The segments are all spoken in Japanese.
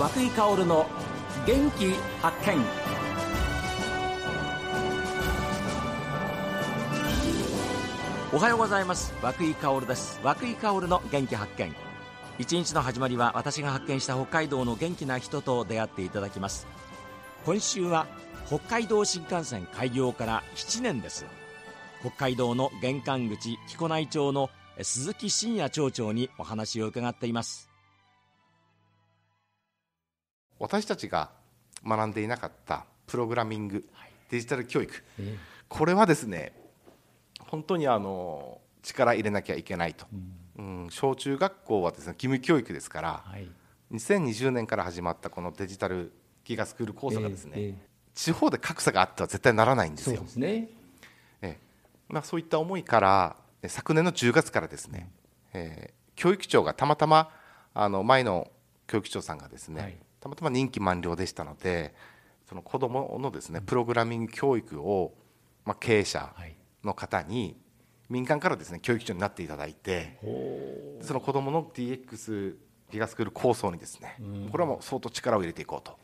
和久井薫の元気発見。おはようございます。和久井薫です。和久井薫の元気発見。一日の始まりは私が発見した北海道の元気な人と出会っていただきます。今週は北海道新幹線開業から7年です。北海道の玄関口木古内町の鈴木真也町長にお話を伺っています。私たちが学んでいなかったプログラミング、デジタル教育、これはですね本当にあの力入れなきゃいけないと、うん、小中学校はですね義務教育ですから、はい、2020年から始まったこのデジタルギガスクール構想がですね、えーえー、地方で格差があっては絶対ならないんですよ。そうね。えーまあ、そういった思いから昨年の10月からですね、えー、教育長がたまたまあの前の教育長さんがですね、はい、たまたま任期満了でしたのでその子どものですねプログラミング教育を、まあ、経営者の方に民間からですね教育長になっていただいてその子どもの DX ギガスクール構想にですねこれはもう相当力を入れていこうと。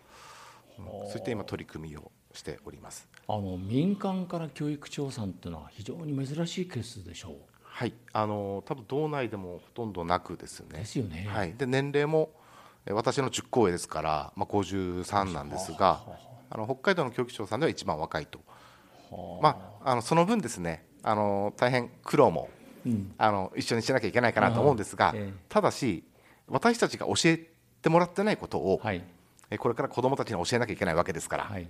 そう。いった今取り組みをしております。あの民間から教育長さんというのは非常に珍しいケースでしょう。はい。あの多分道内でもほとんどなくですね。ですよね、はい、で年齢も私の10校上ですから、まあ、53なんですがあの北海道の教育長さんでは一番若いと、まあ、あのその分ですねあの大変苦労も、うん、あの一緒にしなきゃいけないかなと思うんですが、えー、ただし私たちが教えてもらってないことを、はい、これから子どもたちに教えなきゃいけないわけですから、はい、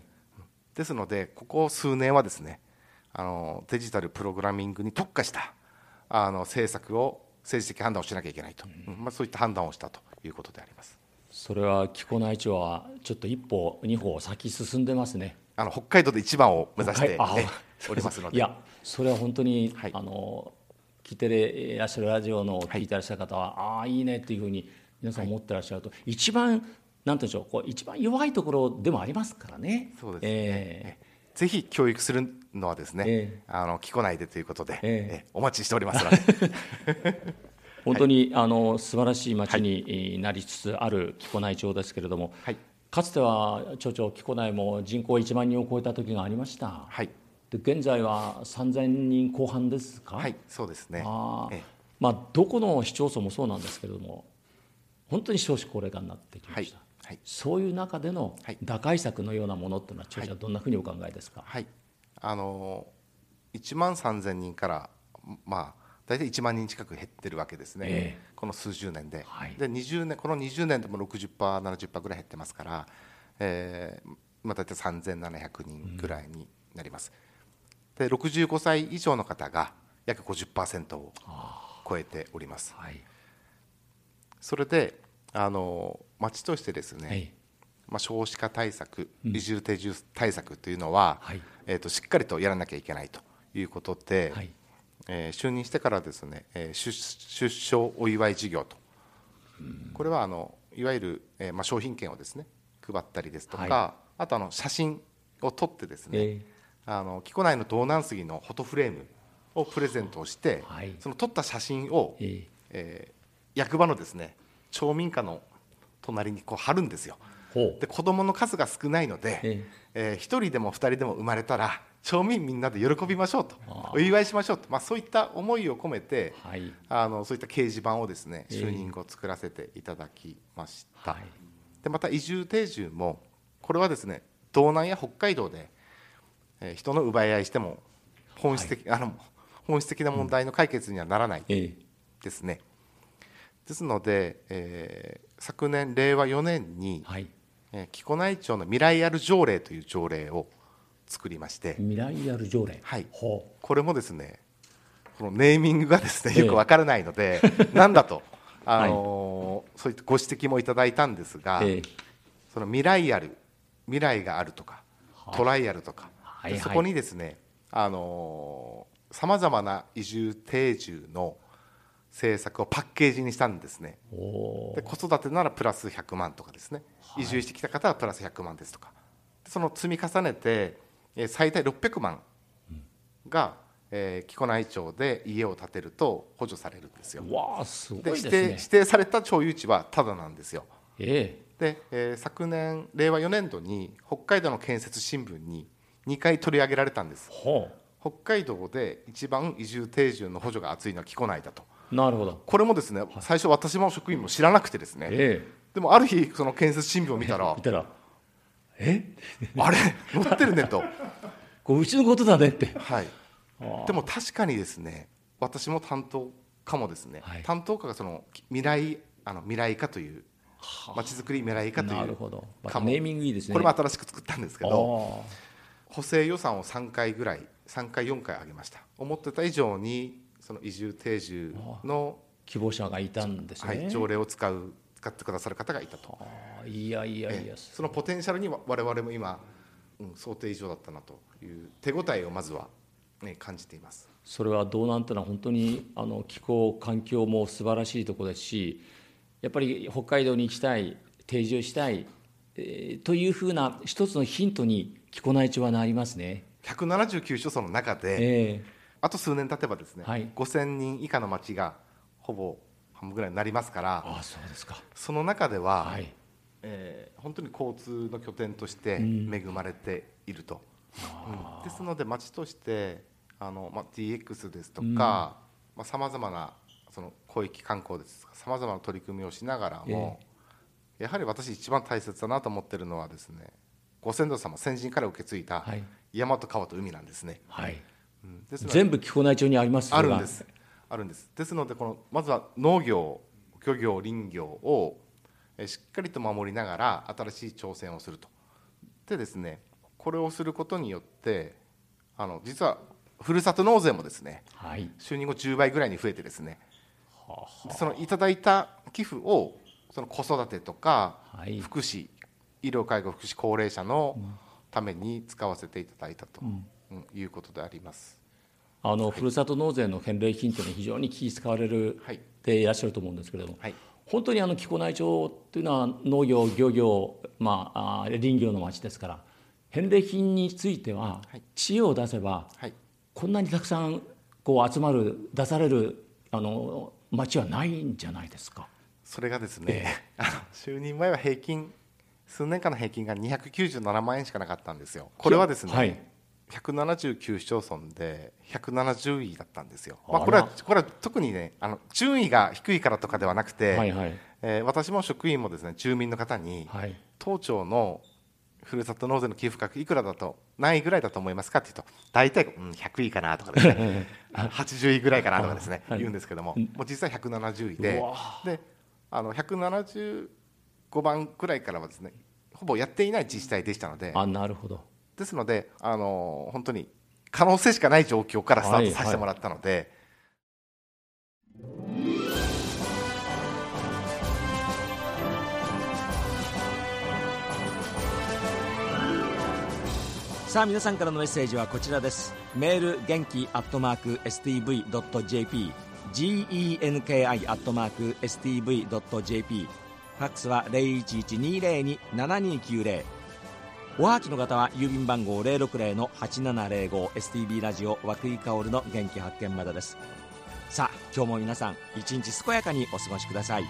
ですのでここ数年はですねあのデジタルプログラミングに特化したあの政策を政治的判断をしなきゃいけないと、うん、まあ、そういった判断をしたということであります。それは木古内町はちょっと一歩二歩先進んでますね。あの北海道で一番を目指しておりますので。いやそれは本当に、はい、あの聞いていらっしゃるラジオの聞いてらっしゃる方は、はい、ああいいねっていうふうに皆さん思ってらっしゃると、はい、一番なんていうんでしょうこう一番弱いところでもありますからね。そうですね、えー、ぜひ教育するのはですね、えー、あの聞こないでということで、えー、お待ちしております 本当に、はい、あの素晴らしい町になりつつある木古内町ですけれども、はい、かつては町長木古内も人口1万人を超えた時がありました。はい、で現在は3000人後半ですか？はい、そうですね。あええ、まあどこの市町村もそうなんですけれども、本当に少子高齢化になってきました。はい、そういう中での打開策のようなものっていうのは、町長はどんなふうにお考えですか？はい、あの1万3000人からまあ大体1万人近く減ってるわけですね、えー、この数十年で,、はい、で20年この20年でも 60%70% ぐらい減ってますから、えーまあ、大体3700人ぐらいになります、うん、で65歳以上の方が約50%を超えております、はい、それであの町としてですね、はい、まあ、少子化対策、移住定住対策というのは、はい、えーと、しっかりとやらなきゃいけないということで、はいえー、就任してからですね、えー、出出生お祝い事業と、これはあのいわゆる、えーまあ、商品券をですね配ったりですとか、はい、あとあの写真を撮ってですね、えー、あの木古内の道南杉のフォトフレームをプレゼントをして、はい、その撮った写真を、えー、えー、役場のですね町民課の隣にこう貼るんですよ。で子どもの数が少ないので、えーえー、1人でも2人でも生まれたら町民みんなで喜びましょうとお祝いしましょうと、まあ、そういった思いを込めて、はい、あのそういった掲示板をですね就任後作らせていただきました、はい、でまた移住定住もこれはですね道南や北海道で、えー、人の奪い合いしても本質的、はい、あの本質的な問題の解決にはならないですね、ですので、えー、昨年令和4年に、はい。えー、木古内町の未来ある条例という条例を作りまして。未来ある条例？はい。これもですねこのネーミングがですねよくわからないので、えー、なんだとあのー、そういったご指摘もいただいたんですが、えー、その未来ある未来があるとか、トライアルとか、はいはい、そこにですねあのさまざまな移住定住の政策をパッケージにしたんですね。で子育てならプラス100万とかですね、はい、移住してきた方はプラス100万ですとか。その積み重ねて最大600万が、えー、木古内町で家を建てると補助されるんですよ。わあすごいですね、指定指定された町有地はただなんですよ。ええ。で、えー、昨年令和4年度に北海道の建設新聞に2回取り上げられたんです。北海道で一番移住定住の補助が厚いのは木古内だとなるほど。これもですね最初私も職員も知らなくてですね、えー、でもある日その建設新聞を見たら見たらえ？あれ？載ってるねと。こううちのことだねって。はい。でも確かにですね私も担当課もですね、はい、担当課がその未来あの未来課というまちづくり未来課というなるほど、ま、ネーミングいいですね。これも新しく作ったんですけど補正予算を3回ぐらい3回4回上げました。思ってた以上にその移住定住の希望者がいたんですね、はい、条例を使う使ってくださる方がいたと。いやいやいやそのポテンシャルに我々も今、うん、想定以上だったなという手応えをまずは、ね、感じています。それは道南というのは本当にあの気候環境も素晴らしいところですしやっぱり北海道に行きたい定住したい、えー、というふうな一つのヒントに木古内町はなりますね。179所村の中で、えー、あと数年経てばですね、はい、5000人以下の町がほぼ半分ぐらいになりますからあそうですか。その中では、はい、えー、本当に交通の拠点として恵まれていると、うん、ですので町としてあの、まあ、DX ですとかさまざ、まなその広域観光ですさまざまな取り組みをしながらも、えー、やはり私一番大切だなと思っているのはですねご先祖様先人から受け継いだ山と川と海なんですね。はい、うん、です全部木古内町にありますあるんです。あるんです。ですのでこのまずは農業漁業林業をしっかりと守りながら新しい挑戦をすると。でですねこれをすることによってあの実はふるさと納税もですね、はい、就任後10倍ぐらいに増えてですね、はあ、そのいただいた寄付をその子育てとか、はい、福祉医療介護福祉高齢者のために使わせていただいたと、うん、いうことであります。あの、はい、ふるさと納税の返礼品というのは非常に気使われる、はい、でいらっしゃると思うんですけれども、はい、本当にあの木古内町というのは農業漁業、まあ、林業の町ですから返礼品については知恵を出せば、こんなにたくさんこう集まる出されるあの町はないんじゃないですか。それがですね、えー、就任前は平均数年間の平均が297万円しかなかったんですよ。これはですね、はい、179市町村で170位だったんですよ。まあ、これはこれは特にねあの順位が低いからとかではなくて、はいはい、えー、私も職員もですね住民の方に、はい、当町のふるさと納税の寄付額いくらだと何位ぐらいだと思いますかって言うと大体、うん、100位かなとかですね。80位ぐらいかなとかですね、はい、言うんですけどももう実際170位でであの175番くらいからはですねほぼやっていない自治体でしたのであなるほどですのであの本当に可能性しかない状況からスタートさせてもらったので。はいはいさあ皆さんからのメッセージはこちらです。メール元気アットマーク STV.jp genki アットマーク STV.jp ファックスは0112027290おはきの方は郵便番号 060-8705STB ラジオ和久井薫の元気発見までです。さあ今日も皆さん一日健やかにお過ごしください。